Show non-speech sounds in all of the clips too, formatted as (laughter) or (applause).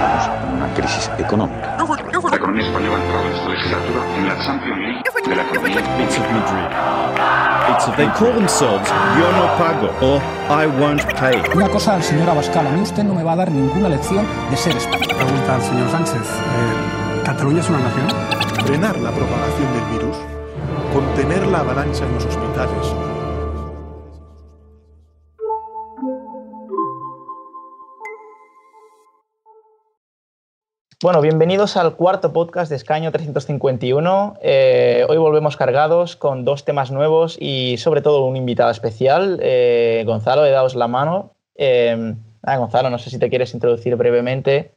estamos en una crisis económica. La economía española ha entrado en esta legislatura en la Champions League de la economía. It's of Madrid. It's of, they call themselves Yo no pago or I won't pay. Una cosa al señor Abascal, a mí usted no me va a dar ninguna lección de ser español. Pregunta al señor Sánchez. eh, ¿Cataluña es una nación? frenar la propagación del virus, contener la avalancha en los hospitales, Bueno, bienvenidos al cuarto podcast de Escaño 351. Eh, hoy volvemos cargados con dos temas nuevos y sobre todo un invitado especial. Eh, Gonzalo, he daos la mano. Eh, ah, Gonzalo, no sé si te quieres introducir brevemente.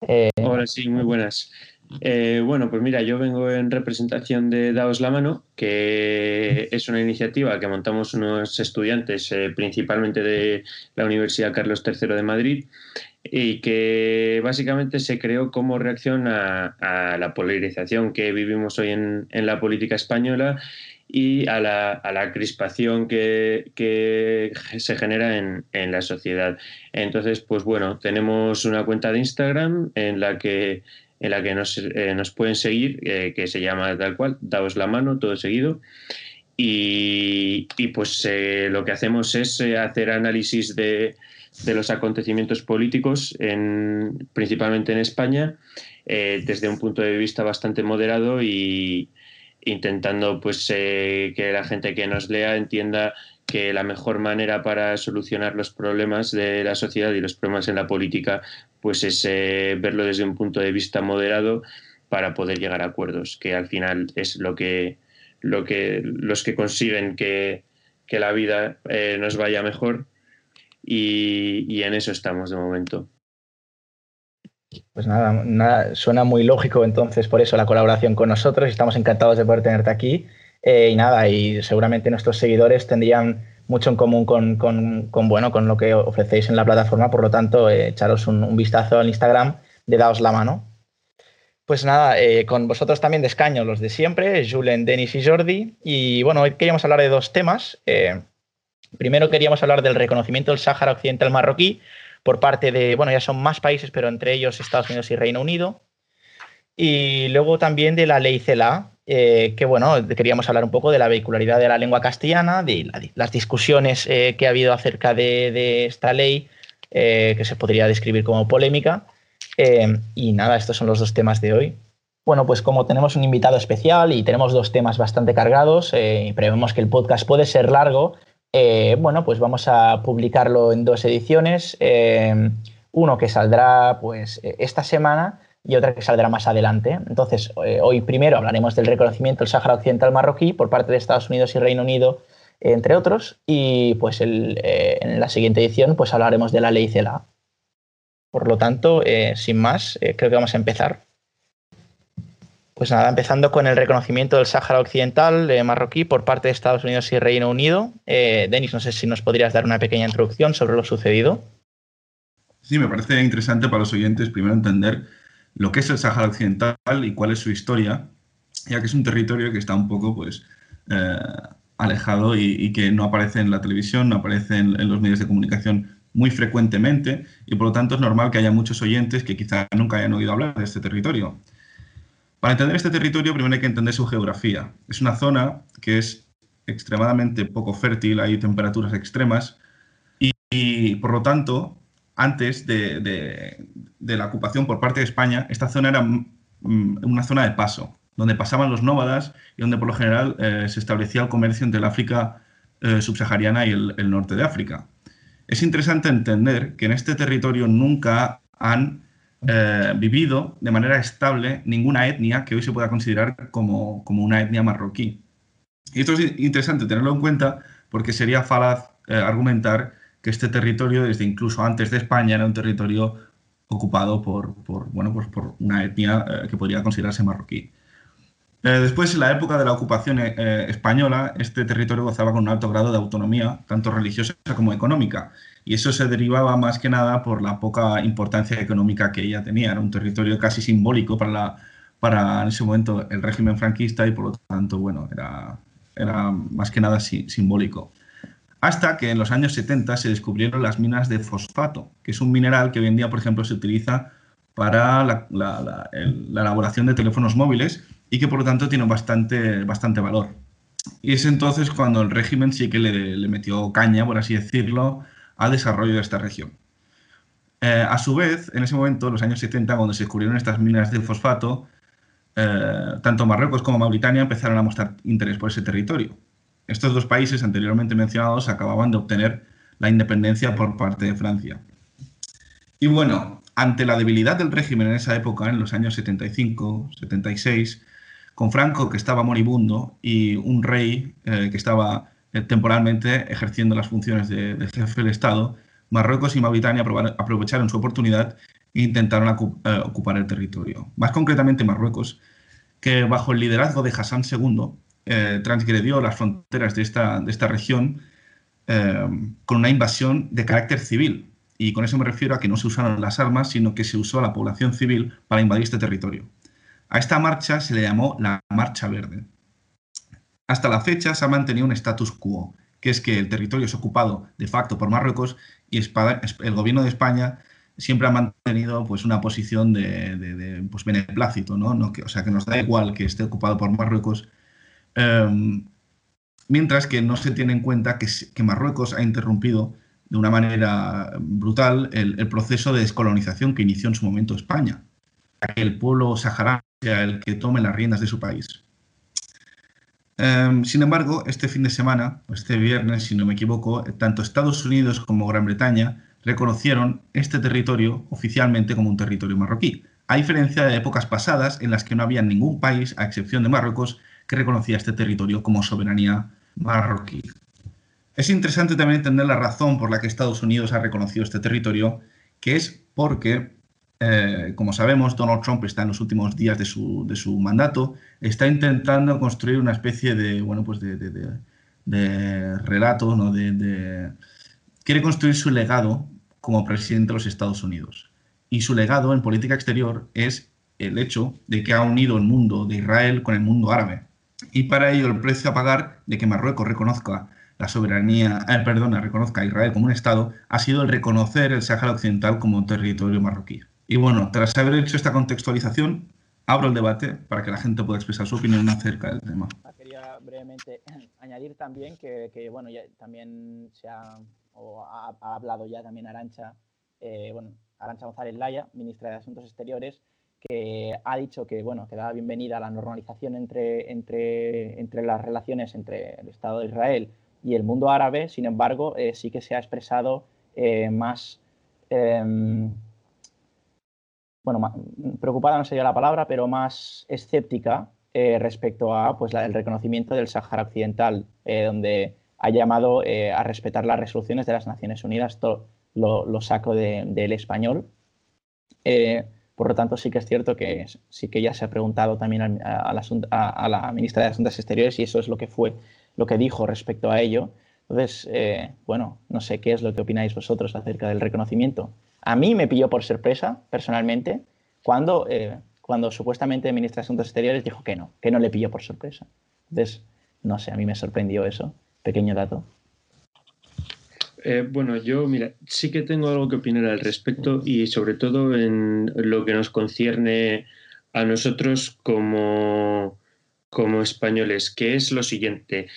Eh, Hola, sí, muy buenas. Eh, bueno, pues mira, yo vengo en representación de Daos la Mano, que es una iniciativa que montamos unos estudiantes, eh, principalmente de la Universidad Carlos III de Madrid, y que básicamente se creó como reacción a, a la polarización que vivimos hoy en, en la política española y a la, a la crispación que, que se genera en, en la sociedad. Entonces, pues bueno, tenemos una cuenta de Instagram en la que en la que nos, eh, pueden seguir, eh, que se llama tal cual, daos la mano, todo seguido. Y, pues eh, lo que hacemos es hacer análisis de, los acontecimientos políticos, en, principalmente en España, desde un punto de vista bastante moderado y intentando pues que la gente que nos lea entienda que la mejor manera para solucionar los problemas de la sociedad y los problemas en la política pues es eh, verlo desde un punto de vista moderado para poder llegar a acuerdos, que al final es lo que, lo que los que consiguen que, que la vida eh, nos vaya mejor y, en eso estamos de momento. Pues nada, nada, suena muy lógico entonces por eso la colaboración con nosotros. Estamos encantados de poder tenerte aquí. Eh, y nada, y seguramente nuestros seguidores tendrían mucho en común con, con, bueno, con lo que ofrecéis en la plataforma, por lo tanto, eh, echaros un, vistazo al Instagram de Daos la Mano. Pues nada, eh, con vosotros también de escaño, los de siempre, Julen, Denis y Jordi. Y bueno, hoy queríamos hablar de dos temas. Primero queríamos hablar del reconocimiento del Sáhara Occidental marroquí por parte de, bueno, ya son más países, pero entre ellos Estados Unidos y Reino Unido. Y luego también de la ley CELA, eh, que bueno, queríamos hablar un poco de la vehicularidad de la lengua castellana, de la, las discusiones eh, que ha habido acerca de, esta ley, eh, que se podría describir como polémica. Y nada, estos son los dos temas de hoy. Bueno, pues como tenemos un invitado especial y tenemos dos temas bastante cargados, y prevemos que el podcast puede ser largo, bueno, pues vamos a publicarlo en dos ediciones. uno que saldrá pues esta semana y otra que saldrá más adelante. Entonces, eh, hoy primero hablaremos del reconocimiento del Sáhara Occidental marroquí por parte de Estados Unidos y Reino Unido, eh, entre otros, y pues eh, en la siguiente edición pues hablaremos de la ley CELA. Por lo tanto, sin más, creo que vamos a empezar. Pues nada, empezando con el reconocimiento del Sáhara Occidental marroquí por parte de Estados Unidos y Reino Unido. Denis, no sé si nos podrías dar una pequeña introducción sobre lo sucedido. Sí, me parece interesante para los oyentes primero entender lo que es el Sáhara Occidental y cuál es su historia, ya que es un territorio que está un poco pues, eh, alejado y, que no aparece en la televisión, no aparece en, los medios de comunicación muy frecuentemente y por lo tanto es normal que haya muchos oyentes que quizá nunca hayan oído hablar de este territorio. Para entender este territorio primero hay que entender su geografía. Es una zona que es extremadamente poco fértil, hay temperaturas extremas y por lo tanto antes de, la ocupación por parte de España, esta zona era mm, una zona de paso, donde pasaban los nómadas y donde por lo general eh, se establecía el comercio entre el África eh, subsahariana y el, el, norte de África. Es interesante entender que en este territorio nunca han eh, vivido de manera estable ninguna etnia que hoy se pueda considerar como, como una etnia marroquí. Y esto es interesante tenerlo en cuenta porque sería falaz argumentar que este territorio, desde incluso antes de España, era un territorio ocupado por, por bueno, pues por una etnia eh, que podría considerarse marroquí. Eh, después, en la época de la ocupación eh, española, este territorio gozaba con un alto grado de autonomía, tanto religiosa como económica, y eso se derivaba más que nada por la poca importancia económica que ella tenía. Era un territorio casi simbólico para, la, para en ese momento el régimen franquista y por lo tanto, bueno, era, era más que nada sí, simbólico hasta que en los años 70 se descubrieron las minas de fosfato, que es un mineral que hoy en día, por ejemplo, se utiliza para la, la, la, elaboración de teléfonos móviles y que por lo tanto tiene bastante, bastante valor. Y es entonces cuando el régimen sí que le, le metió caña, por así decirlo, al desarrollo de esta región. Eh, a su vez, en ese momento, en los años 70, cuando se descubrieron estas minas de fosfato, eh, tanto Marruecos como Mauritania empezaron a mostrar interés por ese territorio. Estos dos países anteriormente mencionados acababan de obtener la independencia por parte de Francia. Y bueno, ante la debilidad del régimen en esa época, en los años 75, 76, con Franco que estaba moribundo y un rey eh, que estaba eh, temporalmente ejerciendo las funciones de, jefe del Estado, Marruecos y Mauritania aprovecharon su oportunidad e intentaron eh, ocupar el territorio. Más concretamente Marruecos, que bajo el liderazgo de Hassan II transgredió las fronteras de esta, de esta región con una invasión de carácter civil, y con eso me refiero a que no se usaron las armas, sino que se usó a la población civil para invadir este territorio. A esta marcha se le llamó la Marcha Verde. Hasta la fecha se ha mantenido un status quo, que es que el territorio es ocupado de facto por Marruecos y el gobierno de España siempre ha mantenido pues, una posición de, pues, beneplácito, no que, o sea, que nos da igual que esté ocupado por Marruecos, em, mientras que no se tiene en cuenta que, Marruecos ha interrumpido de una manera brutal el, proceso de descolonización que inició en su momento España, para que el pueblo saharaui sea el que tome las riendas de su país. Em, sin embargo, este fin de semana, este viernes, si no me equivoco, tanto Estados Unidos como Gran Bretaña reconocieron este territorio oficialmente como un territorio marroquí, a diferencia de épocas pasadas en las que no había ningún país, a excepción de Marruecos, que reconocía este territorio como soberanía marroquí. Es interesante también entender la razón por la que Estados Unidos ha reconocido este territorio, que es porque, eh, como sabemos, Donald Trump está en los últimos días de su, mandato, está intentando construir una especie de, bueno, pues de, relato, ¿no? de, quiere construir su legado como presidente de los Estados Unidos. Y su legado en política exterior es el hecho de que ha unido el mundo de Israel con el mundo árabe. Y para ello el precio a pagar de que Marruecos reconozca la soberanía, eh, perdona, reconozca a Israel como un Estado, ha sido el reconocer el Sáhara Occidental como territorio marroquí. Y bueno, tras haber hecho esta contextualización, abro el debate para que la gente pueda expresar su opinión acerca del tema. Quería brevemente (clears throat) añadir también que, bueno, ya también se ha, o ha, hablado ya también Arancha, eh, bueno, Arancha González Laya, ministra de Asuntos Exteriores, que ha dicho que, bueno, que da bienvenida a la normalización entre, entre, entre las relaciones entre el Estado de Israel y el mundo árabe, sin embargo, eh, sí que se ha expresado eh, más, em, bueno, preocupada no sería la palabra, pero más escéptica eh, respecto a pues, el reconocimiento del Sáhara Occidental, donde ha llamado a respetar las resoluciones de las Naciones Unidas. Esto lo, saco del español. Por lo tanto, sí que es cierto que sí que ya se ha preguntado también a, a la ministra de Asuntos Exteriores y eso es lo que fue lo que dijo respecto a ello. Entonces, eh, bueno, no sé qué es lo que opináis vosotros acerca del reconocimiento. A mí me pilló por sorpresa, personalmente, cuando, eh, cuando supuestamente el ministro de Asuntos Exteriores dijo que no, que no le pilló por sorpresa. Entonces, no sé, a mí me sorprendió eso. Pequeño dato. Eh, bueno, yo, mira, sí que tengo algo que opinar al respecto y sobre todo en lo que nos concierne a nosotros como, como españoles, que es lo siguiente.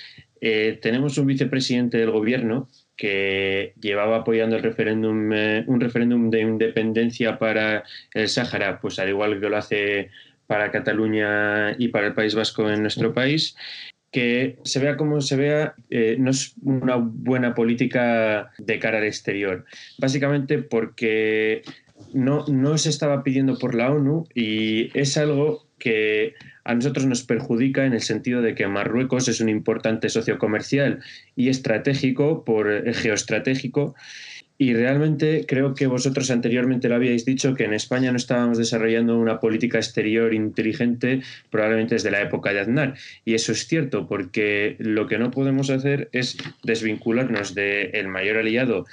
Eh, tenemos un vicepresidente del gobierno que llevaba apoyando el referéndum, eh, un referéndum de independencia para el Sáhara, pues al igual que lo hace para Cataluña y para el País Vasco en nuestro país, que se vea como se vea, eh, no es una buena política de cara al exterior. Básicamente porque no, no se estaba pidiendo por la ONU y es algo que a nosotros nos perjudica en el sentido de que Marruecos es un importante socio comercial y estratégico, por eh, geoestratégico, y realmente creo que vosotros anteriormente lo habíais dicho que en España no estábamos desarrollando una política exterior inteligente probablemente desde la época de Aznar. Y eso es cierto, porque lo que no podemos hacer es desvincularnos del mayor aliado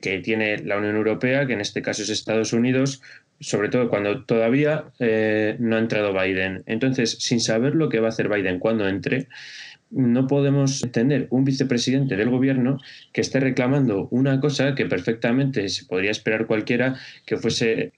que tiene la Unión Europea, que en este caso es Estados Unidos, sobre todo cuando todavía eh, no ha entrado Biden. Entonces, sin saber lo que va a hacer Biden cuando entre, no podemos tener un vicepresidente del gobierno que esté reclamando una cosa que perfectamente se podría esperar cualquiera que fuese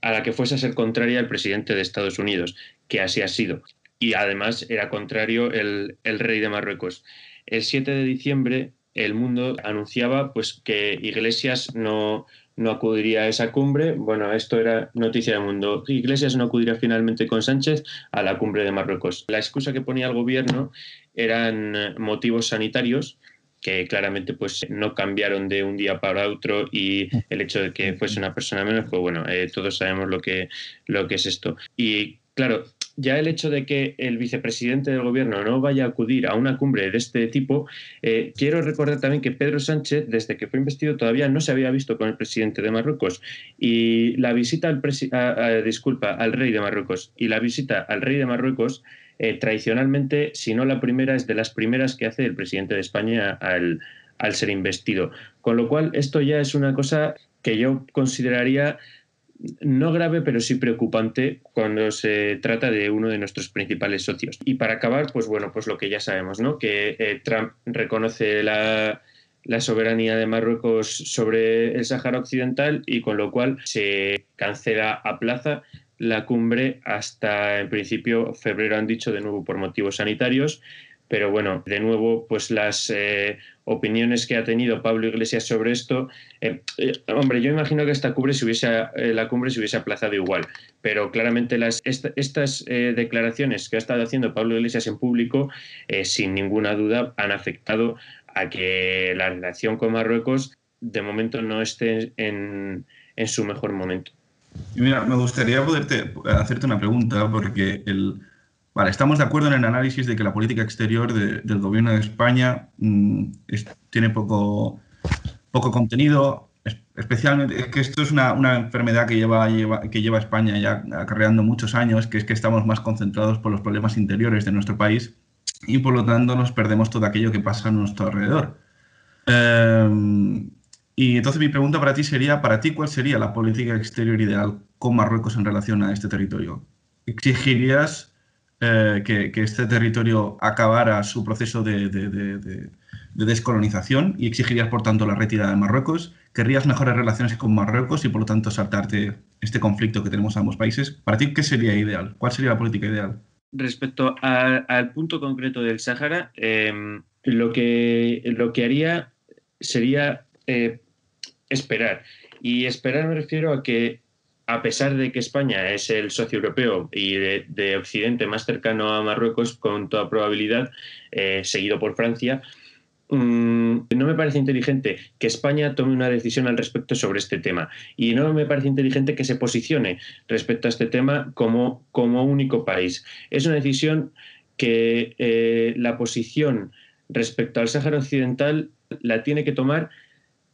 a la que fuese a ser contraria al presidente de Estados Unidos, que así ha sido. Y además era contrario el, el rey de Marruecos. El 7 de diciembre el mundo anunciaba pues que Iglesias no, no acudiría a esa cumbre. Bueno, esto era noticia del mundo. Iglesias no acudiría finalmente con Sánchez a la cumbre de Marruecos. La excusa que ponía el gobierno eran motivos sanitarios que claramente pues no cambiaron de un día para otro y el hecho de que fuese una persona menos, pues bueno, eh, todos sabemos lo que, lo que es esto. Y claro, ya el hecho de que el vicepresidente del gobierno no vaya a acudir a una cumbre de este tipo, eh, quiero recordar también que Pedro Sánchez, desde que fue investido, todavía no se había visto con el presidente de Marruecos. Y la visita al, disculpa, al rey de Marruecos y la visita al rey de Marruecos, eh, tradicionalmente, si no la primera, es de las primeras que hace el presidente de España al, ser investido. Con lo cual, esto ya es una cosa que yo consideraría no grave, pero sí preocupante cuando se trata de uno de nuestros principales socios. Y para acabar, pues bueno, pues lo que ya sabemos, ¿no? Que eh, Trump reconoce la, la soberanía de Marruecos sobre el Sáhara Occidental y con lo cual se cancela a plaza la cumbre hasta en principio febrero han dicho de nuevo por motivos sanitarios pero bueno, de nuevo, pues las eh, opiniones que ha tenido Pablo Iglesias sobre esto, eh, eh, hombre, yo imagino que esta cumbre se hubiese, la cumbre se hubiese aplazado igual, pero claramente las, estas declaraciones que ha estado haciendo Pablo Iglesias en público, sin ninguna duda, han afectado a que la relación con Marruecos de momento no esté en, en su mejor momento. Mira, me gustaría poderte hacerte una pregunta, porque el, Vale, estamos de acuerdo en el análisis de que la política exterior del gobierno de España mm, tiene poco, poco contenido, especialmente es que esto es una, enfermedad que lleva, que lleva España ya acarreando muchos años, que es que estamos más concentrados por los problemas interiores de nuestro país y por lo tanto nos perdemos todo aquello que pasa a nuestro alrededor. Em, y entonces mi pregunta para ti sería, para ti, ¿cuál sería la política exterior ideal con Marruecos en relación a este territorio? ¿Exigirías eh, que, este territorio acabara su proceso de, descolonización y exigirías, por tanto, la retirada de Marruecos. ¿Querrías mejores relaciones con Marruecos y, por lo tanto, saltarte este conflicto que tenemos ambos países? ¿Para ti qué sería ideal? ¿Cuál sería la política ideal? Respecto al punto concreto del Sáhara, em, lo, que, lo que haría sería eh, esperar. Y esperar me refiero a que a pesar de que España es el socio europeo y de, Occidente más cercano a Marruecos, con toda probabilidad, eh, seguido por Francia, mm, no me parece inteligente que España tome una decisión al respecto sobre este tema. Y no me parece inteligente que se posicione respecto a este tema como, como único país. Es una decisión que eh, la posición respecto al Sáhara Occidental la tiene que tomar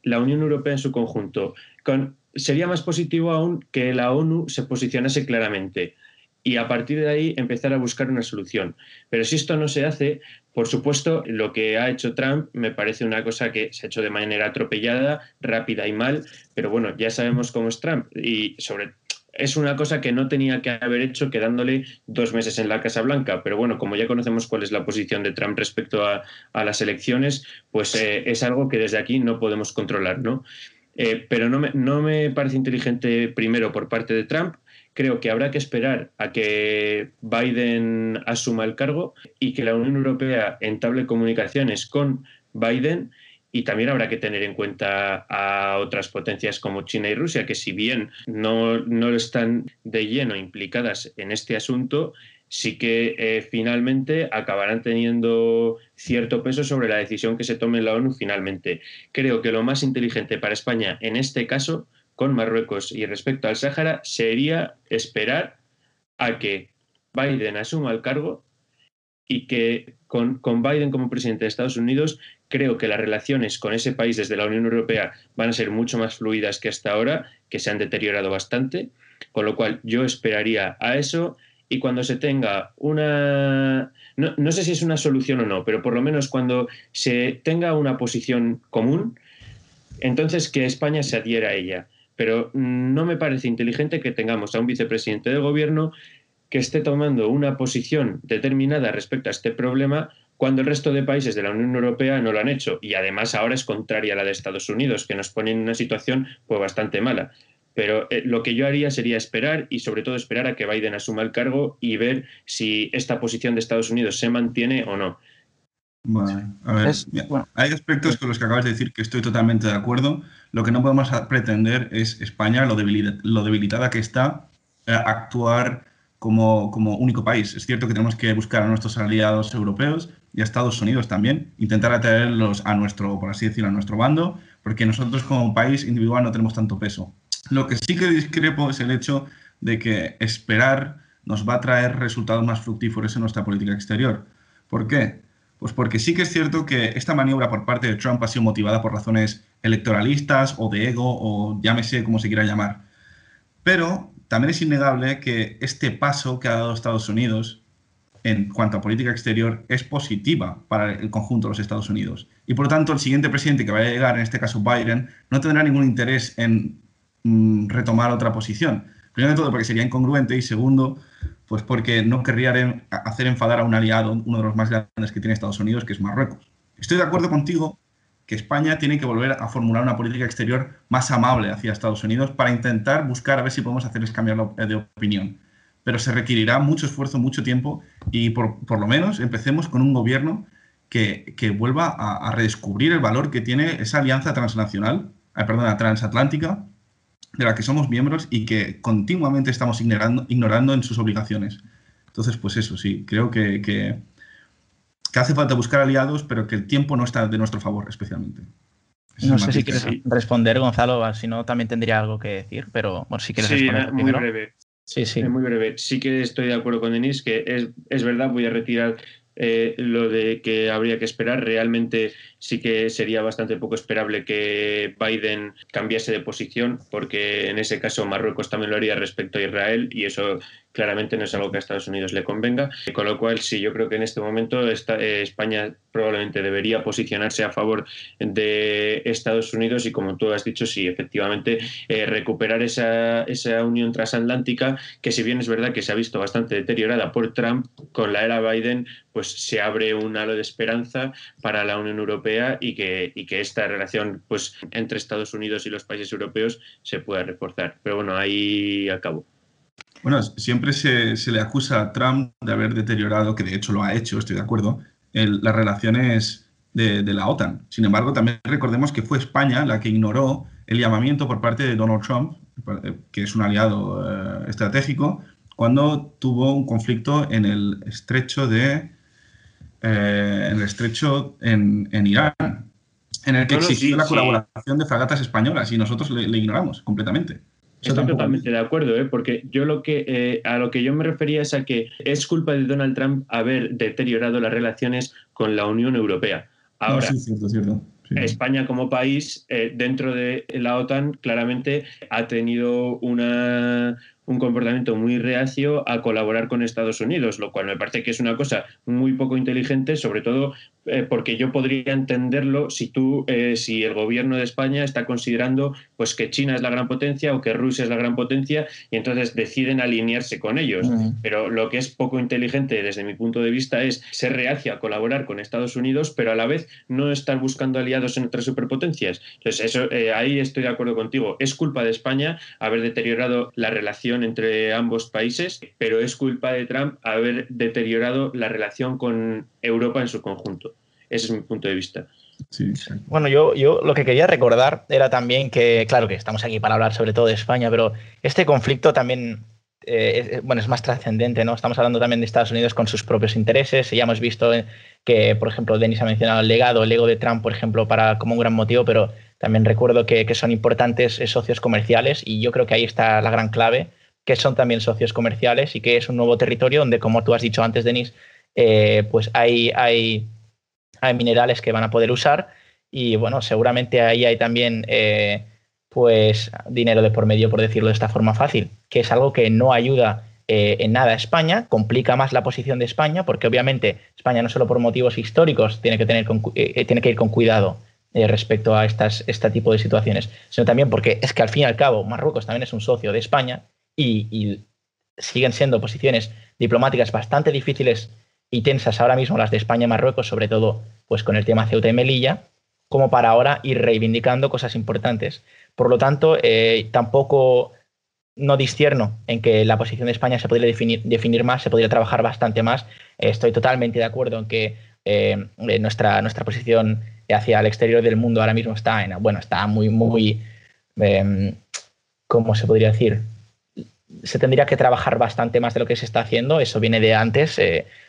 la Unión Europea en su conjunto. Con, sería más positivo aún que la ONU se posicionase claramente y a partir de ahí empezar a buscar una solución. Pero si esto no se hace, por supuesto, lo que ha hecho Trump me parece una cosa que se ha hecho de manera atropellada, rápida y mal, pero bueno, ya sabemos cómo es Trump y sobre es una cosa que no tenía que haber hecho quedándole dos meses en la Casa Blanca, pero bueno, como ya conocemos cuál es la posición de Trump respecto a, las elecciones, pues eh, es algo que desde aquí no podemos controlar, ¿no? Eh, pero no me, no me parece inteligente primero por parte de Trump. Creo que habrá que esperar a que Biden asuma el cargo y que la Unión Europea entable comunicaciones con Biden y también habrá que tener en cuenta a otras potencias como China y Rusia, que si bien no, no están de lleno implicadas en este asunto, sí que eh, finalmente acabarán teniendo cierto peso sobre la decisión que se tome en la ONU finalmente. Creo que lo más inteligente para España en este caso, con Marruecos y respecto al Sáhara, sería esperar a que Biden asuma el cargo y que con, con, Biden como presidente de Estados Unidos, creo que las relaciones con ese país desde la Unión Europea van a ser mucho más fluidas que hasta ahora, que se han deteriorado bastante, con lo cual yo esperaría a eso y cuando se tenga una, no, sé si es una solución o no, pero por lo menos cuando se tenga una posición común, entonces que España se adhiera a ella. Pero no me parece inteligente que tengamos a un vicepresidente del gobierno que esté tomando una posición determinada respecto a este problema cuando el resto de países de la Unión Europea no lo han hecho y además ahora es contraria a la de Estados Unidos, que nos pone en una situación pues bastante mala. Pero eh, lo que yo haría sería esperar y sobre todo esperar a que Biden asuma el cargo y ver si esta posición de Estados Unidos se mantiene o no. a ver, hay aspectos con los que acabas de decir que estoy totalmente de acuerdo. Lo que no podemos pretender es España, lo, debilitada que está, eh, actuar como, como, único país. Es cierto que tenemos que buscar a nuestros aliados europeos y a Estados Unidos también, intentar atraerlos a nuestro, por así decirlo, a nuestro bando, porque nosotros como país individual no tenemos tanto peso. Lo que sí que discrepo es el hecho de que esperar nos va a traer resultados más fructíferos en nuestra política exterior. ¿Por qué? Pues porque sí que es cierto que esta maniobra por parte de Trump ha sido motivada por razones electoralistas o de ego o llámese como se quiera llamar. Pero también es innegable que este paso que ha dado Estados Unidos en cuanto a política exterior es positiva para el conjunto de los Estados Unidos. Y por lo tanto, el siguiente presidente que vaya a llegar, en este caso Biden, no tendrá ningún interés en Mm, retomar otra posición. Primero de todo porque sería incongruente y segundo, pues porque no querría hacer enfadar a un aliado, uno de los más grandes que tiene Estados Unidos, que es Marruecos. Estoy de acuerdo contigo que España tiene que volver a formular una política exterior más amable hacia Estados Unidos para intentar buscar a ver si podemos hacerles cambiar de opinión. Pero se requerirá mucho esfuerzo, mucho tiempo y por, por lo menos empecemos con un gobierno que, que vuelva a, a, redescubrir el valor que tiene esa alianza transnacional, eh, perdona, transatlántica de la que somos miembros y que continuamente estamos ignorando, ignorando en sus obligaciones. Entonces, pues eso, sí, creo que, que, hace falta buscar aliados, pero que el tiempo no está de nuestro favor especialmente. no sé si quieres responder, Gonzalo, si no también tendría algo que decir, pero bueno, si quieres sí, responder. Muy breve. Sí, sí. Muy breve. Sí que estoy de acuerdo con Denis, que es, es verdad, voy a retirar eh, lo de que habría que esperar. Realmente sí que sería bastante poco esperable que Biden cambiase de posición, porque en ese caso Marruecos también lo haría respecto a Israel y eso claramente no es algo que a Estados Unidos le convenga. Con lo cual, sí, yo creo que en este momento eh, España probablemente debería posicionarse a favor de Estados Unidos y, como tú has dicho, sí, efectivamente, eh, recuperar esa, esa unión transatlántica que, si bien es verdad que se ha visto bastante deteriorada por Trump, con la era Biden, pues se abre un halo de esperanza para la Unión Europea y que, y que esta relación pues, entre Estados Unidos y los países europeos se pueda reforzar. Pero bueno, ahí acabo. Bueno, siempre se, le acusa a Trump de haber deteriorado, que de hecho lo ha hecho, estoy de acuerdo, las relaciones de, la OTAN. Sin embargo, también recordemos que fue España la que ignoró el llamamiento por parte de Donald Trump, que es un aliado eh, estratégico, cuando tuvo un conflicto en el estrecho de eh, en el estrecho en, Irán, en el que exigió la colaboración de fragatas españolas y nosotros le ignoramos completamente. Estoy totalmente de acuerdo, ¿eh? porque yo lo que eh, a lo que yo me refería es a que es culpa de Donald Trump haber deteriorado las relaciones con la Unión Europea. Ahora, España como país eh, dentro de la OTAN claramente ha tenido una, un comportamiento muy reacio a colaborar con Estados Unidos, lo cual me parece que es una cosa muy poco inteligente, sobre todo eh, porque yo podría entenderlo si tú, eh, si el gobierno de España está considerando pues que China es la gran potencia o que Rusia es la gran potencia y entonces deciden alinearse con ellos. Pero lo que es poco inteligente desde mi punto de vista es ser reacio a colaborar con Estados Unidos, pero a la vez no estar buscando aliados en otras superpotencias. Entonces eso eh, ahí estoy de acuerdo contigo. Es culpa de España haber deteriorado la relación entre ambos países, pero es culpa de Trump haber deteriorado la relación con Europa en su conjunto. Ese es mi punto de vista. Bueno, yo, yo lo que quería recordar era también que, claro que estamos aquí para hablar sobre todo de España, pero este conflicto también eh, es, bueno, es más trascendente, ¿no? Estamos hablando también de Estados Unidos con sus propios intereses. Y ya hemos visto que, por ejemplo, Denis ha mencionado el legado, el ego de Trump, por ejemplo, para, como un gran motivo, pero también recuerdo que, que son importantes eh, socios comerciales y yo creo que ahí está la gran clave, que son también socios comerciales y que es un nuevo territorio donde, como tú has dicho antes, Denis, eh, pues hay, hay hay minerales que van a poder usar y bueno, seguramente ahí hay también eh, pues dinero de por medio, por decirlo de esta forma fácil, que es algo que no ayuda eh, en nada a España, complica más la posición de España, porque obviamente España no solo por motivos históricos tiene que, tener tiene que ir con cuidado respecto a estas, este tipo de situaciones, sino también porque es que al fin y al cabo Marruecos también es un socio de España y, y siguen siendo posiciones diplomáticas bastante difíciles y tensas ahora mismo las de España y Marruecos, sobre todo pues con el tema Ceuta y Melilla, como para ahora ir reivindicando cosas importantes. Por lo tanto, eh, tampoco no discierno en que la posición de España se podría definir, definir más, se podría trabajar bastante más. Eh, estoy totalmente de acuerdo en que eh, nuestra, nuestra posición hacia el exterior del mundo ahora mismo está en, bueno, está muy, muy, em, ¿cómo se podría decir? Se tendría que trabajar bastante más de lo que se está haciendo, eso viene de antes.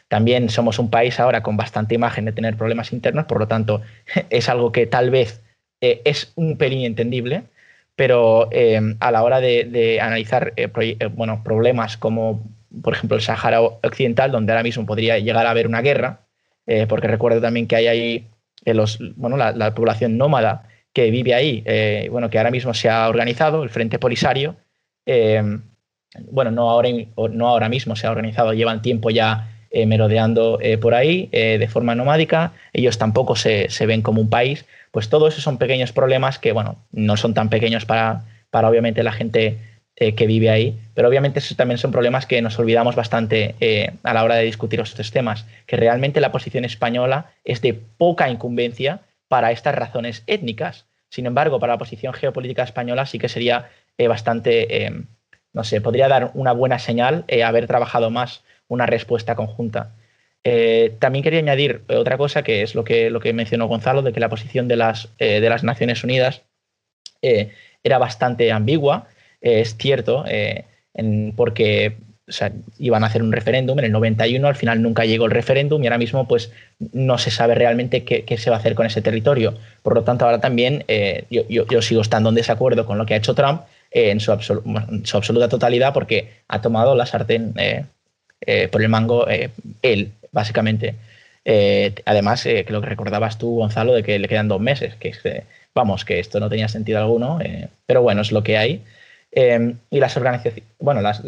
también somos un país ahora con bastante imagen de tener problemas internos, por lo tanto, (laughs) es algo que tal vez es un pelín entendible, pero eh, a la hora de, analizar eh, eh, bueno, problemas como, por ejemplo, el Sahara Occidental, donde ahora mismo podría llegar a haber una guerra, porque recuerdo también que hay ahí los, bueno, la, población nómada que vive ahí, bueno, que ahora mismo se ha organizado, el Frente Polisario, bueno, no ahora, no ahora mismo se ha organizado, llevan tiempo ya merodeando por ahí de forma nomádica, ellos tampoco se, se ven como un país, pues todo eso son pequeños problemas que, bueno, no son tan pequeños para, para obviamente la gente eh, que vive ahí, pero obviamente esos también son problemas que nos olvidamos bastante eh, a la hora de discutir estos temas, que realmente la posición española es de poca incumbencia para estas razones étnicas. Sin embargo, para la posición geopolítica española sí que sería eh, bastante, no sé, podría dar una buena señal haber trabajado más una respuesta conjunta. Eh, también quería añadir otra cosa, que es lo que, lo que mencionó Gonzalo, de que la posición de las, eh, de las Naciones Unidas eh, era bastante ambigua. es cierto, porque iban a hacer un referéndum en el 91, al final nunca llegó el referéndum y ahora mismo pues, no se sabe realmente qué, se va a hacer con ese territorio. Por lo tanto, ahora también yo, sigo estando en desacuerdo con lo que ha hecho Trump en su, absoluta totalidad porque ha tomado la sartén por el mango él básicamente. Eh, además, eh, que lo que recordabas tú, Gonzalo, de que le quedan dos meses, que vamos, que esto no tenía sentido alguno, eh, pero bueno, es lo que hay. y las organizaciones, bueno, las,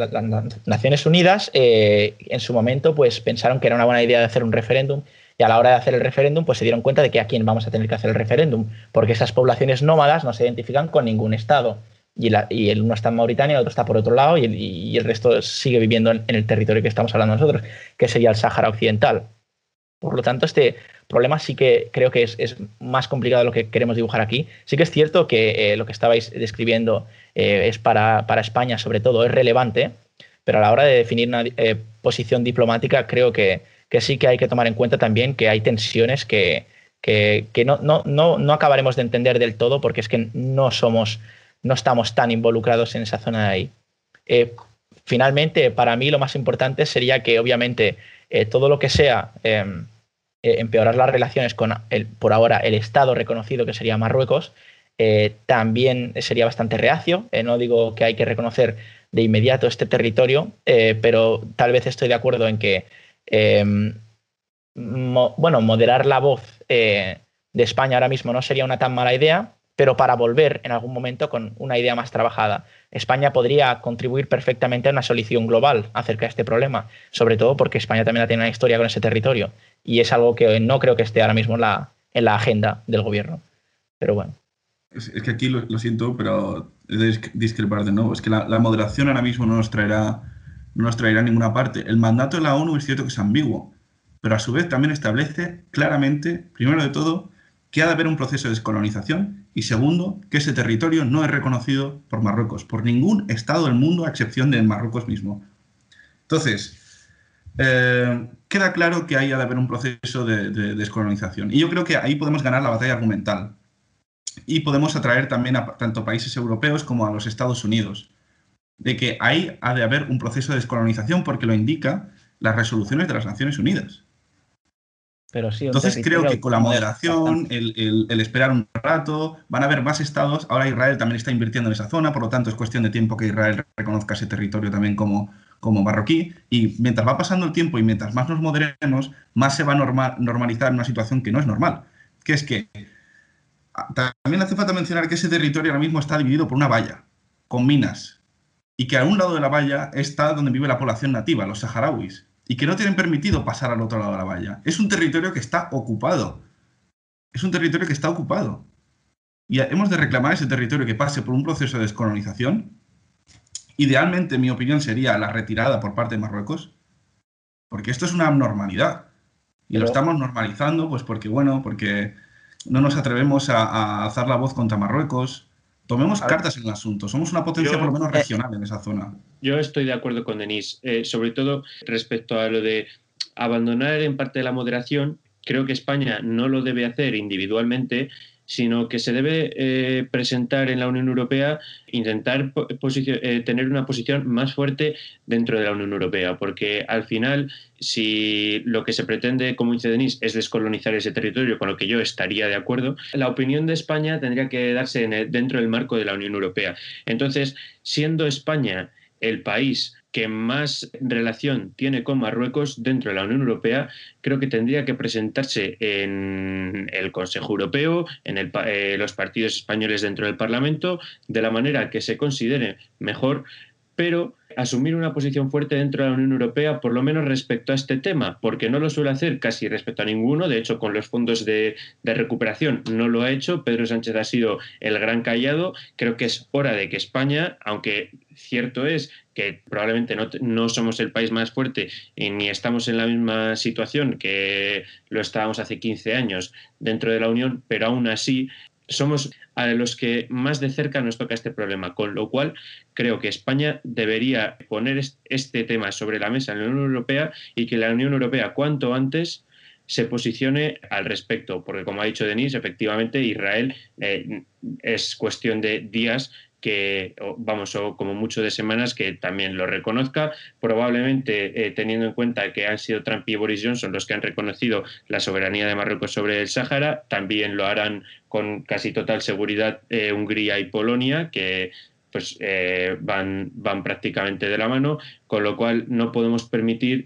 Naciones Unidas en su momento pues pensaron que era una buena idea de hacer un referéndum y a la hora de hacer el referéndum pues se dieron cuenta de que a quién vamos a tener que hacer el referéndum, porque esas poblaciones nómadas no se identifican con ningún estado y, el uno está en Mauritania, el otro está por otro lado y el, resto sigue viviendo en, el territorio que estamos hablando nosotros, que sería el Sáhara Occidental. Por lo tanto, este problema sí que creo que es, más complicado de lo que queremos dibujar aquí. Sí que es cierto que eh, lo que estabais describiendo eh, es para, para, España, sobre todo, es relevante, pero a la hora de definir una eh, posición diplomática, creo que, que, sí que hay que tomar en cuenta también que hay tensiones que, que, que no, no, no, no acabaremos de entender del todo porque es que no somos no estamos tan involucrados en esa zona de ahí. Eh, finalmente, para mí lo más importante sería que obviamente eh, todo lo que sea em, eh, empeorar las relaciones con, el, por ahora, el Estado reconocido que sería Marruecos, también sería bastante reacio. no digo que hay que reconocer de inmediato este territorio, pero tal vez estoy de acuerdo en que, em, bueno, moderar la voz de España ahora mismo no sería una tan mala idea, pero para volver en algún momento con una idea más trabajada. España podría contribuir perfectamente a una solución global acerca de este problema, sobre todo porque España también tiene una historia con ese territorio y es algo que no creo que esté ahora mismo en la, en la agenda del gobierno. Pero bueno. Es, que aquí lo, siento, pero discrepar de nuevo. Es que la, moderación ahora mismo no nos traerá no nos traerá ninguna parte. El mandato de la ONU es cierto que es ambiguo, pero a su vez también establece claramente, primero de todo, que ha de haber un proceso de descolonización y segundo, que ese territorio no es reconocido por Marruecos, por ningún Estado del mundo a excepción de Marruecos mismo. Entonces, eh, queda claro que ahí ha de haber un proceso de, descolonización y yo creo que ahí podemos ganar la batalla argumental y podemos atraer también a tanto países europeos como a los Estados Unidos, de que ahí ha de haber un proceso de descolonización porque lo indica las resoluciones de las Naciones Unidas. Entonces creo que con la moderación, el, esperar un rato, van a haber más estados. Ahora Israel también está invirtiendo en esa zona, por lo tanto es cuestión de tiempo que Israel reconozca ese territorio también como, como marroquí. Y mientras va pasando el tiempo y mientras más nos moderemos, más se va a normalizar una situación que no es normal. Que es que ah, también hace falta mencionar que ese territorio ahora mismo está dividido por una valla, con minas. Y que a un lado de la valla está donde vive la población nativa, los saharauis y que no tienen permitido pasar al otro lado de la valla. Es un territorio que está ocupado. Es un territorio que está ocupado. Y hemos de reclamar ese territorio que pase por un proceso de descolonización. Idealmente, mi opinión sería la retirada por parte de Marruecos. porque esto es una abnormalidad. Y lo estamos normalizando, pues porque, bueno, porque no nos atrevemos a, a alzar la voz contra Marruecos. Tomemos cartas en el asunto. Somos una potencia Yo- por lo menos eh, regional en esa zona. Yo estoy de acuerdo con Denise, eh, sobre todo respecto a lo de abandonar en parte la moderación. Creo que España no lo debe hacer individualmente, sino que se debe eh, presentar en la Unión Europea, intentar eh, tener una posición más fuerte dentro de la Unión Europea, porque al final, si lo que se pretende, como dice Denis, es descolonizar ese territorio, con lo que yo estaría de acuerdo, la opinión de España tendría que darse dentro del marco de la Unión Europea. Entonces, siendo España el país que más relación tiene con Marruecos dentro de la Unión Europea, creo que tendría que presentarse en el Consejo Europeo, en el eh, los partidos españoles dentro del Parlamento, de la manera que se considere mejor, pero asumir una posición fuerte dentro de la Unión Europea, por lo menos respecto a este tema, porque no lo suele hacer casi respecto a ninguno. De hecho, con los fondos de, recuperación no lo ha hecho. Pedro Sánchez ha sido el gran callado. Creo que es hora de que España, aunque cierto es que probablemente no, no somos el país más fuerte y ni estamos en la misma situación que lo estábamos hace 15 años dentro de la Unión, pero aún así somos a los que más de cerca nos toca este problema, con lo cual creo que España debería poner es- este tema sobre la mesa en la Unión Europea y que la Unión Europea cuanto antes se posicione al respecto, porque como ha dicho Denis, efectivamente Israel eh, es cuestión de días que, vamos, o como mucho de semanas que también lo reconozca, probablemente eh, teniendo en cuenta que han sido Trump y Boris Johnson los que han reconocido la soberanía de Marruecos sobre el Sáhara, también lo harán con casi total seguridad eh, Hungría y Polonia, que pues eh, van, van prácticamente de la mano, con lo cual no podemos permitir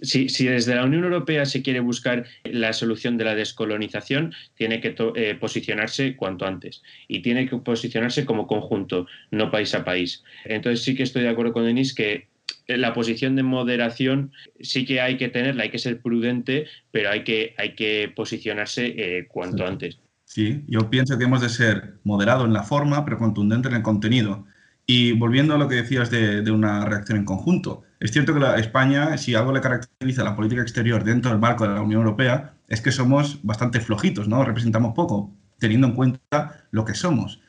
si, si, desde la Unión Europea se quiere buscar la solución de la descolonización, tiene que eh, posicionarse cuanto antes y tiene que posicionarse como conjunto, no país a país. Entonces sí que estoy de acuerdo con Denis que la posición de moderación sí que hay que tenerla, hay que ser prudente, pero hay que, hay que posicionarse eh, cuanto Sí. antes. Sí, yo pienso que hemos de ser moderado en la forma, pero contundente en el contenido. Y volviendo a lo que decías de, de una reacción en conjunto, es cierto que la, España, si algo le caracteriza a la política exterior dentro del marco de la Unión Europea, es que somos bastante flojitos, ¿no? Representamos poco, teniendo en cuenta lo que somos.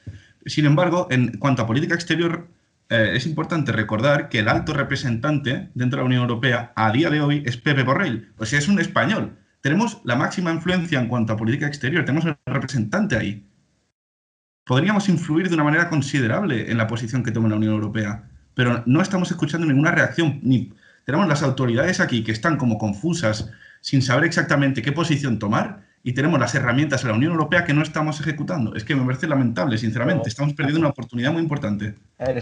Sin embargo, en cuanto a política exterior, eh, es importante recordar que el alto representante dentro de la Unión Europea a día de hoy es Pepe Borrell, o sea, es un español. Tenemos la máxima influencia en cuanto a política exterior, tenemos el representante ahí podríamos influir de una manera considerable en la posición que toma la Unión Europea, pero no estamos escuchando ninguna reacción. Ni tenemos las autoridades aquí que están como confusas, sin saber exactamente qué posición tomar, y tenemos las herramientas en la Unión Europea que no estamos ejecutando. Es que me parece lamentable, sinceramente. Estamos perdiendo una oportunidad muy importante.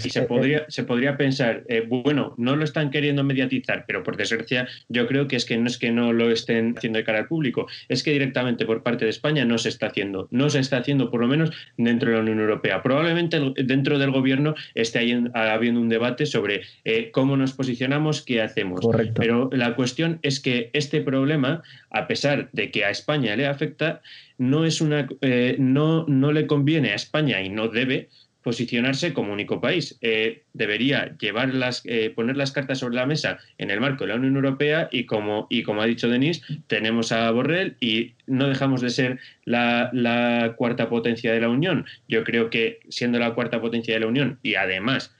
Y se podría, se podría pensar, eh, bueno, no lo están queriendo mediatizar, pero por desgracia yo creo que es que no es que no lo estén haciendo de cara al público, es que directamente por parte de España no se está haciendo, no se está haciendo por lo menos dentro de la Unión Europea. Probablemente dentro del gobierno esté habiendo un debate sobre eh, cómo nos posicionamos, qué hacemos. Correcto. Pero la cuestión es que este problema, a pesar de que a España le afecta, no es una eh, no, no le conviene a España y no debe posicionarse como único país. Eh, debería llevar las, eh, poner las cartas sobre la mesa en el marco de la Unión Europea y como, y como ha dicho Denis, tenemos a Borrell y no dejamos de ser la, la cuarta potencia de la Unión. Yo creo que siendo la cuarta potencia de la Unión y además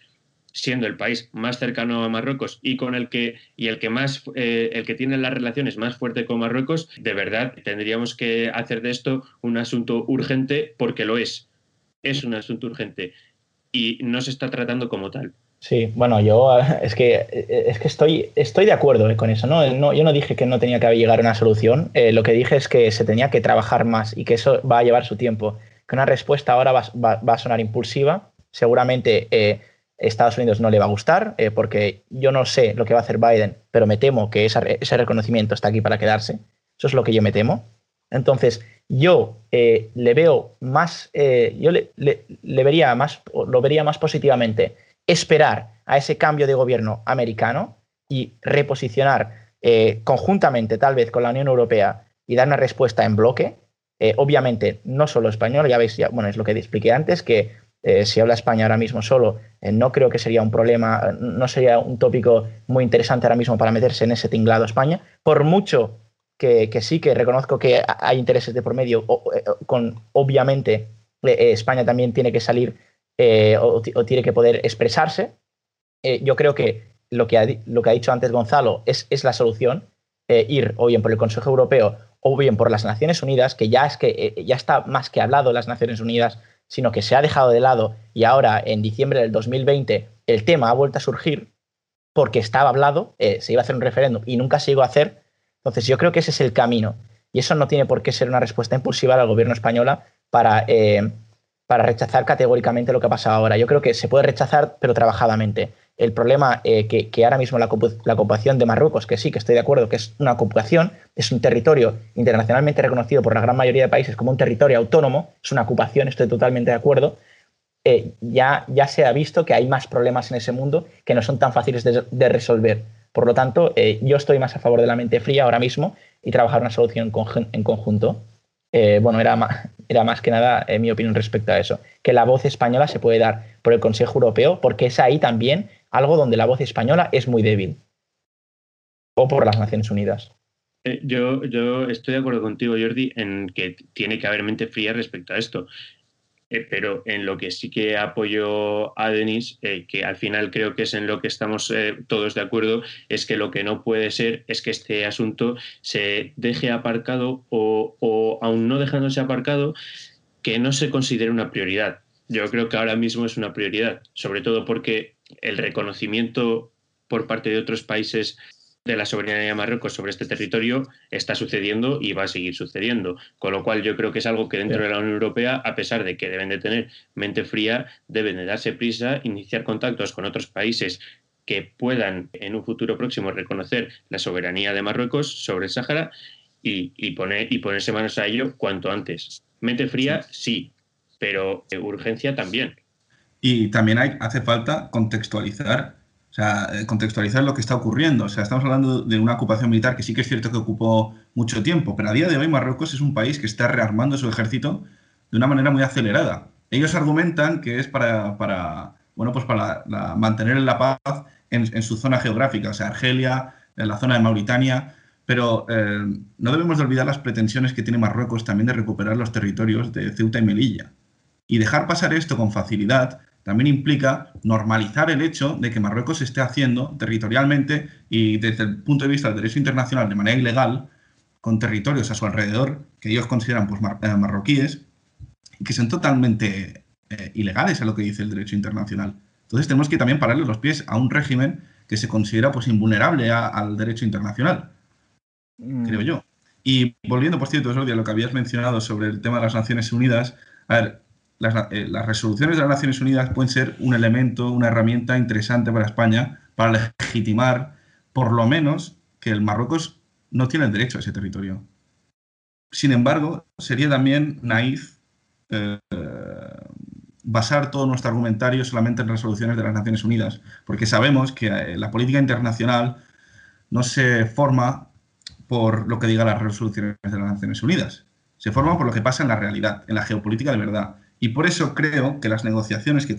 siendo el país más cercano a Marruecos y con el que y el que más eh, el que tiene las relaciones más fuertes con Marruecos, de verdad tendríamos que hacer de esto un asunto urgente porque lo es. Es un asunto urgente y no se está tratando como tal. Sí, bueno, yo (laughs) es que, es que estoy, estoy de acuerdo eh, con eso. ¿no? No, yo no dije que no tenía que llegar a una solución. Eh, lo que dije es que se tenía que trabajar más y que eso va a llevar su tiempo. Que una respuesta ahora va, va, a sonar impulsiva. Seguramente eh, Estados Unidos no le va a gustar, eh, porque yo no sé lo que va a hacer Biden, pero me temo que ese reconocimiento está aquí para quedarse. Eso es lo que yo me temo. Entonces, yo eh, le veo más, eh, yo le, vería más, lo vería más positivamente esperar a ese cambio de gobierno americano y reposicionar eh, conjuntamente, tal vez con la Unión Europea, y dar una respuesta en bloque. Eh, obviamente, no solo español, ya veis, ya, bueno, es lo que expliqué antes, que si habla España ahora mismo solo, no creo que sería un problema, no sería un tópico muy interesante ahora mismo para meterse en ese tinglado España, por mucho que, sí que reconozco que hay intereses de por medio, con obviamente España también tiene que salir o, tiene que poder expresarse. yo creo que lo que, ha, lo que ha dicho antes Gonzalo es, es la solución, ir o bien por el Consejo Europeo o bien por las Naciones Unidas, que ya, es que, eh, ya está más que hablado las Naciones Unidas, sino que se ha dejado de lado y ahora en diciembre del 2020 el tema ha vuelto a surgir porque estaba hablado, eh, se iba a hacer un referéndum y nunca se llegó a hacer. Entonces yo creo que ese es el camino y eso no tiene por qué ser una respuesta impulsiva del gobierno española para, eh, para rechazar categóricamente lo que ha pasado ahora. Yo creo que se puede rechazar, pero trabajadamente el problema eh, que, ahora mismo la, ocupación de Marruecos, que sí, que estoy de acuerdo, que es una ocupación, es un territorio internacionalmente reconocido por la gran mayoría de países como un territorio autónomo, es una ocupación, estoy totalmente de acuerdo, eh, ya, ya se ha visto que hay más problemas en ese mundo que no son tan fáciles de, resolver. Por lo tanto, eh, yo estoy más a favor de la mente fría ahora mismo y trabajar una solución en conjunto. bueno, era más, (laughs) era más que nada mi opinión respecto a eso, que la voz española se puede dar por el Consejo Europeo, porque es ahí también algo donde la voz española es muy débil. O por las Naciones Unidas. Eh, yo, yo estoy de acuerdo contigo, Jordi, en que tiene que haber mente fría respecto a esto. Eh, pero en lo que sí que apoyo a Denis, eh, que al final creo que es en lo que estamos todos de acuerdo, es que lo que no puede ser es que este asunto se deje aparcado o, o aún no dejándose aparcado, que no se considere una prioridad. Yo creo que ahora mismo es una prioridad, sobre todo porque el reconocimiento por parte de otros países de la soberanía de Marruecos sobre este territorio está sucediendo y va a seguir sucediendo. Con lo cual yo creo que es algo que dentro de la Unión Europea, a pesar de que deben de tener mente fría, deben de darse prisa, iniciar contactos con otros países que puedan en un futuro próximo reconocer la soberanía de Marruecos sobre el Sáhara y, poner, y ponerse manos a ello cuanto antes. Mente fría, sí, pero urgencia también. Y también hay, hace falta contextualizar, o sea, eh, contextualizar lo que está ocurriendo. O sea, estamos hablando de una ocupación militar que sí que es cierto que ocupó mucho tiempo, pero a día de hoy Marruecos es un país que está rearmando su ejército de una manera muy acelerada. Ellos argumentan que es para, para bueno, pues para mantener la paz en, su zona geográfica, o sea, Argelia, en la zona de Mauritania, pero eh, no debemos de olvidar las pretensiones que tiene Marruecos también de recuperar los territorios de Ceuta y Melilla. Y dejar pasar esto con facilidad también implica normalizar el hecho de que Marruecos esté haciendo territorialmente y desde el punto de vista del derecho internacional de manera ilegal con territorios a su alrededor que ellos consideran pues, eh, marroquíes y que son totalmente eh, ilegales a lo que dice el derecho internacional. Entonces tenemos que también pararle los pies a un régimen que se considera pues invulnerable al derecho internacional, mm. creo yo. Y volviendo, por cierto, a lo que habías mencionado sobre el tema de las Naciones Unidas, a ver, eh, las, resoluciones de las Naciones Unidas pueden ser un elemento, una herramienta interesante para España para legitimar, por lo menos, que el Marruecos no tiene el derecho a ese territorio. Sin embargo, sería también naif eh, basar todo nuestro argumentario solamente en resoluciones de las Naciones Unidas, porque sabemos que eh, la política internacional no se forma por lo que digan las resoluciones de las Naciones Unidas, se forma por lo que pasa en la realidad, en la geopolítica de verdad. Y por eso creo que las negociaciones que,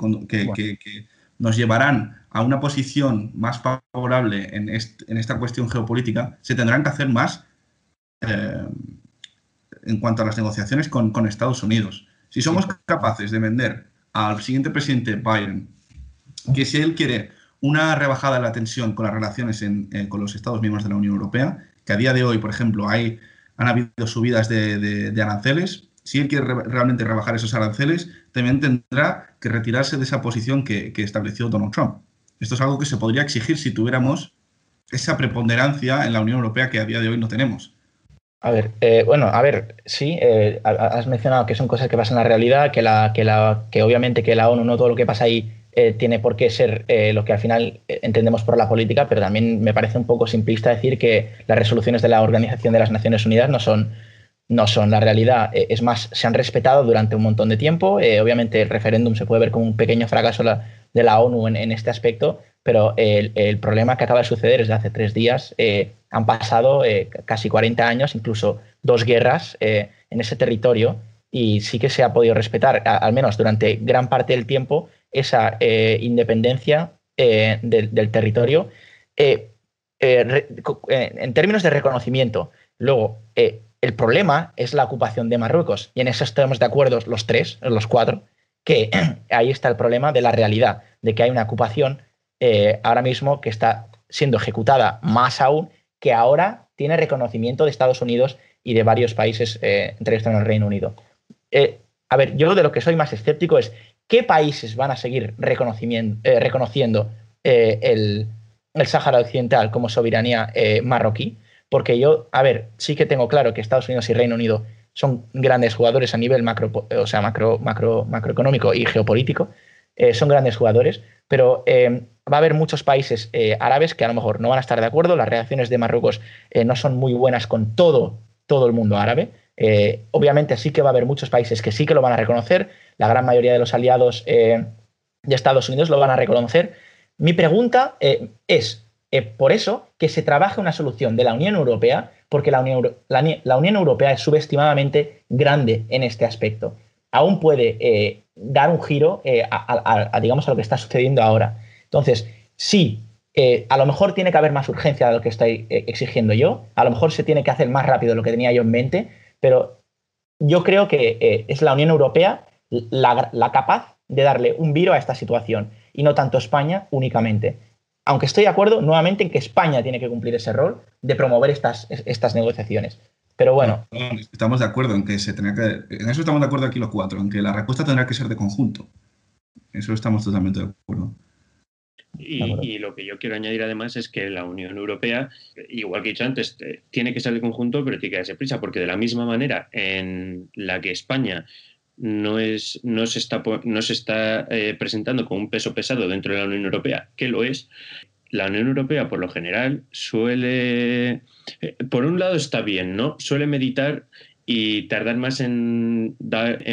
nos llevarán a una posición más favorable en, esta cuestión geopolítica se tendrán que hacer más eh, en cuanto a las negociaciones con, Estados Unidos. Si somos capaces de vender al siguiente presidente Biden que si él quiere una rebajada de la tensión con las relaciones eh, con los Estados miembros de la Unión Europea, que a día de hoy, por ejemplo, hay, han habido subidas de aranceles, si él quiere realmente rebajar esos aranceles, también tendrá que retirarse de esa posición que, estableció Donald Trump. Esto es algo que se podría exigir si tuviéramos esa preponderancia en la Unión Europea que a día de hoy no tenemos. A ver, eh, bueno, a ver, sí, eh, has mencionado que son cosas que pasan en la realidad, que, la, que, la, que obviamente que la ONU no todo lo que pasa ahí eh, tiene por qué ser lo que al final entendemos por la política, pero también me parece un poco simplista decir que las resoluciones de la Organización de las Naciones Unidas no son no son la realidad. Eh, es más, se han respetado durante un montón de tiempo. Eh, obviamente el referéndum se puede ver como un pequeño fracaso de la ONU en, este aspecto, pero el, problema que acaba de suceder es de hace tres días. Eh, han pasado casi 40 años, incluso dos guerras en ese territorio y sí que se ha podido respetar, al menos durante gran parte del tiempo, esa independencia del, territorio en términos de reconocimiento. Luego, el problema es la ocupación de Marruecos y en eso estamos de acuerdo los tres, los cuatro, que (clears throat) ahí está el problema de la realidad, de que hay una ocupación ahora mismo que está siendo ejecutada más aún, que ahora tiene reconocimiento de Estados Unidos y de varios países, entre ellos el Reino Unido. a ver, yo de lo que soy más escéptico es ¿Qué países van a seguir eh, reconociendo eh, el, Sáhara Occidental como soberanía eh, marroquí? Porque yo, a ver, sí que tengo claro que Estados Unidos y Reino Unido son grandes jugadores a nivel macro, o sea, macro, macro, macroeconómico y geopolítico, son grandes jugadores, pero va a haber muchos países árabes que a lo mejor no van a estar de acuerdo, las reacciones de Marruecos no son muy buenas con todo, todo el mundo árabe, obviamente sí que va a haber muchos países que sí que lo van a reconocer, la gran mayoría de los aliados eh, de Estados Unidos lo van a reconocer. Mi pregunta eh, es, eh, por eso, que se trabaje una solución de la Unión Europea, porque la Unión, Europea es subestimadamente grande en este aspecto. Aún puede dar un giro a, digamos, a lo que está sucediendo ahora. Entonces, sí, a lo mejor tiene que haber más urgencia de lo que estoy exigiendo yo, a lo mejor se tiene que hacer más rápido lo que tenía yo en mente, pero yo creo que es la Unión Europea la, capaz de darle un viro a esta situación y no tanto España únicamente. Aunque estoy de acuerdo nuevamente en que España tiene que cumplir ese rol de promover estas, estas negociaciones. Pero bueno. Estamos de acuerdo en que se tenía que. En eso estamos de acuerdo aquí los cuatro, en que la respuesta tendrá que ser de conjunto. Eso estamos totalmente de acuerdo. Y, lo que yo quiero añadir además es que la Unión Europea, igual que he dicho antes, tiene que ser de conjunto, pero tiene que darse prisa, porque de la misma manera en la que España no, es, no se está, no se está eh, presentando como un peso pesado dentro de la Unión Europea, que lo es, la Unión Europea por lo general suele, eh, por un lado está bien, ¿no? Suele meditar y tardar más en,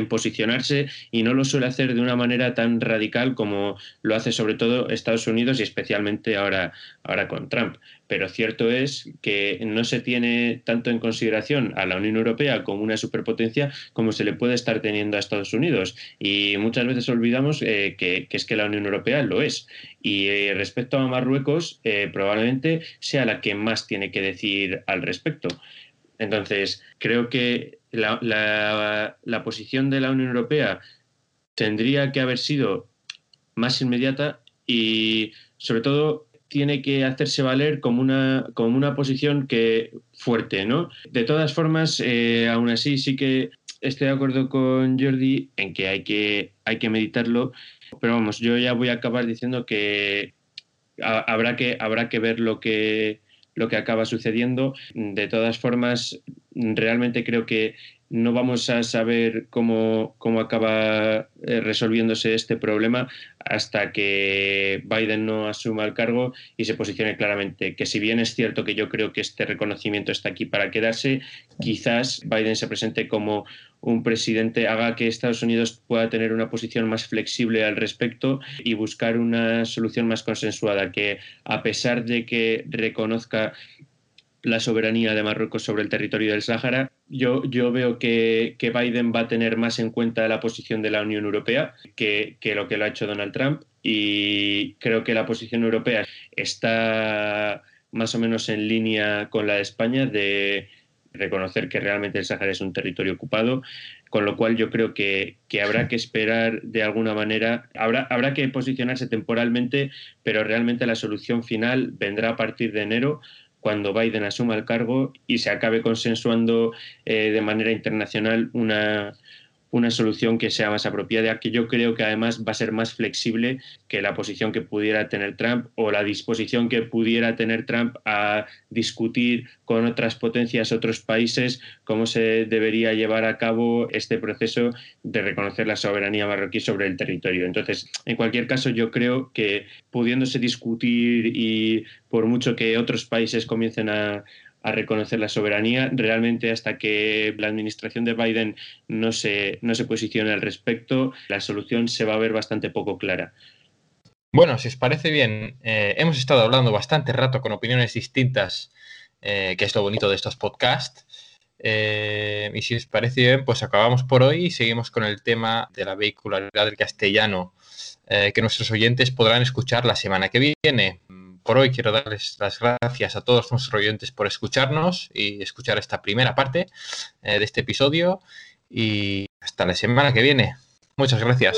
posicionarse y no lo suele hacer de una manera tan radical como lo hace sobre todo Estados Unidos y especialmente ahora, ahora con Trump. Pero cierto es que no se tiene tanto en consideración a la Unión Europea como una superpotencia como se le puede estar teniendo a Estados Unidos. Y muchas veces olvidamos eh, que, es que la Unión Europea lo es. Y eh, respecto a Marruecos, eh, probablemente sea la que más tiene que decir al respecto. Entonces, creo que la, posición de la Unión Europea tendría que haber sido más inmediata y, sobre todo, tiene que hacerse valer como una, como una posición que fuerte, ¿no? De todas formas, eh, aún así sí que estoy de acuerdo con Jordi en que hay que, hay que meditarlo, pero vamos, yo ya voy a acabar diciendo que habrá que, habrá que ver lo que, lo que acaba sucediendo. De todas formas, realmente creo que no vamos a saber cómo, cómo acaba eh, resolviéndose este problema hasta que Biden no asuma el cargo y se posicione claramente. Que si bien es cierto que yo creo que este reconocimiento está aquí para quedarse, quizás Biden se presente como un presidente haga que Estados Unidos pueda tener una posición más flexible al respecto y buscar una solución más consensuada, que a pesar de que reconozca la soberanía de Marruecos sobre el territorio del Sáhara, yo, yo veo que, Biden va a tener más en cuenta la posición de la Unión Europea que, que lo que lo ha hecho Donald Trump. Y creo que la posición europea está más o menos en línea con la de España de reconocer que realmente el Sáhara es un territorio ocupado, con lo cual yo creo que, habrá que esperar de alguna manera, habrá, habrá que posicionarse temporalmente, pero realmente la solución final vendrá a partir de enero cuando Biden asuma el cargo y se acabe consensuando eh, de manera internacional una, una solución que sea más apropiada, que yo creo que además va a ser más flexible que la posición que pudiera tener Trump o la disposición que pudiera tener Trump a discutir con otras potencias, otros países, cómo se debería llevar a cabo este proceso de reconocer la soberanía marroquí sobre el territorio. Entonces, en cualquier caso, yo creo que pudiéndose discutir y por mucho que otros países comiencen a, a reconocer la soberanía. Realmente hasta que la administración de Biden no se, no se posicione al respecto, la solución se va a ver bastante poco clara. Bueno, si os parece bien, eh, hemos estado hablando bastante rato con opiniones distintas, eh, que es lo bonito de estos podcasts. Eh, y si os parece bien, pues acabamos por hoy y seguimos con el tema de la vehicularidad del castellano eh, que nuestros oyentes podrán escuchar la semana que viene. Por hoy quiero darles las gracias a todos nuestros oyentes por escucharnos y escuchar esta primera parte de este episodio y hasta la semana que viene. Muchas gracias.